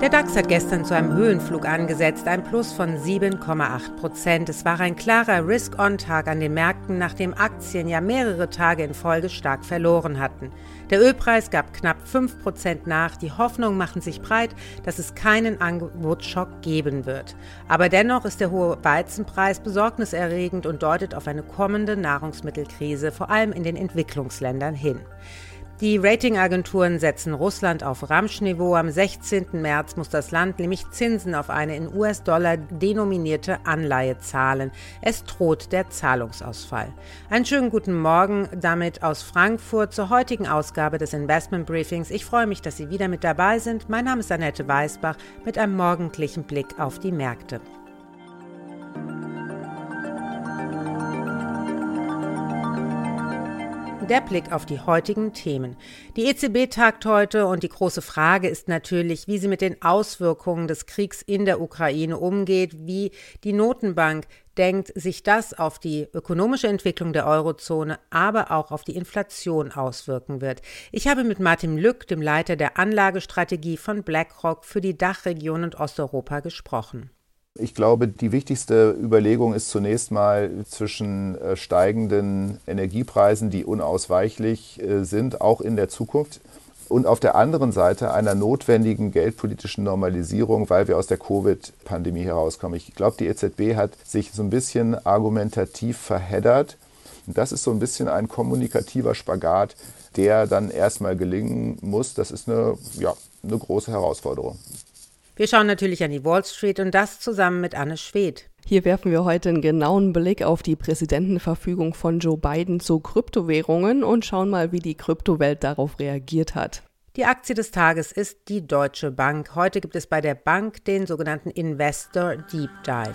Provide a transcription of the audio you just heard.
Der DAX hat gestern zu einem Höhenflug angesetzt, ein Plus von 7,8 Prozent. Es war ein klarer Risk-on-Tag an den Märkten, nachdem Aktien ja mehrere Tage in Folge stark verloren hatten. Der Ölpreis gab knapp 5 Prozent nach. Die Hoffnungen machen sich breit, dass es keinen Angebotsschock geben wird. Aber dennoch ist der hohe Weizenpreis besorgniserregend und deutet auf eine kommende Nahrungsmittelkrise, vor allem in den Entwicklungsländern hin. Die Ratingagenturen setzen Russland auf Ramschniveau. Am 16. März muss das Land nämlich Zinsen auf eine in US-Dollar denominierte Anleihe zahlen. Es droht der Zahlungsausfall. Einen schönen guten Morgen damit aus Frankfurt zur heutigen Ausgabe des Investment Briefings. Ich freue mich, dass Sie wieder mit dabei sind. Mein Name ist Annette Weißbach mit einem morgendlichen Blick auf die Märkte. Der Blick auf die heutigen Themen. Die EZB tagt heute und die große Frage ist natürlich, wie sie mit den Auswirkungen des Kriegs in der Ukraine umgeht, wie die Notenbank denkt, sich das auf die ökonomische Entwicklung der Eurozone, aber auch auf die Inflation auswirken wird. Ich habe mit Martin Lück, dem Leiter der Anlagestrategie von BlackRock für die Dachregion und Osteuropa gesprochen. Ich glaube, die wichtigste Überlegung ist zunächst mal zwischen äh, steigenden Energiepreisen, die unausweichlich äh, sind, auch in der Zukunft, und auf der anderen Seite einer notwendigen geldpolitischen Normalisierung, weil wir aus der Covid-Pandemie herauskommen. Ich glaube, die EZB hat sich so ein bisschen argumentativ verheddert. Und das ist so ein bisschen ein kommunikativer Spagat, der dann erstmal gelingen muss. Das ist eine, ja, eine große Herausforderung. Wir schauen natürlich an die Wall Street und das zusammen mit Anne Schwedt. Hier werfen wir heute einen genauen Blick auf die Präsidentenverfügung von Joe Biden zu Kryptowährungen und schauen mal, wie die Kryptowelt darauf reagiert hat. Die Aktie des Tages ist die Deutsche Bank. Heute gibt es bei der Bank den sogenannten Investor Deep Dive.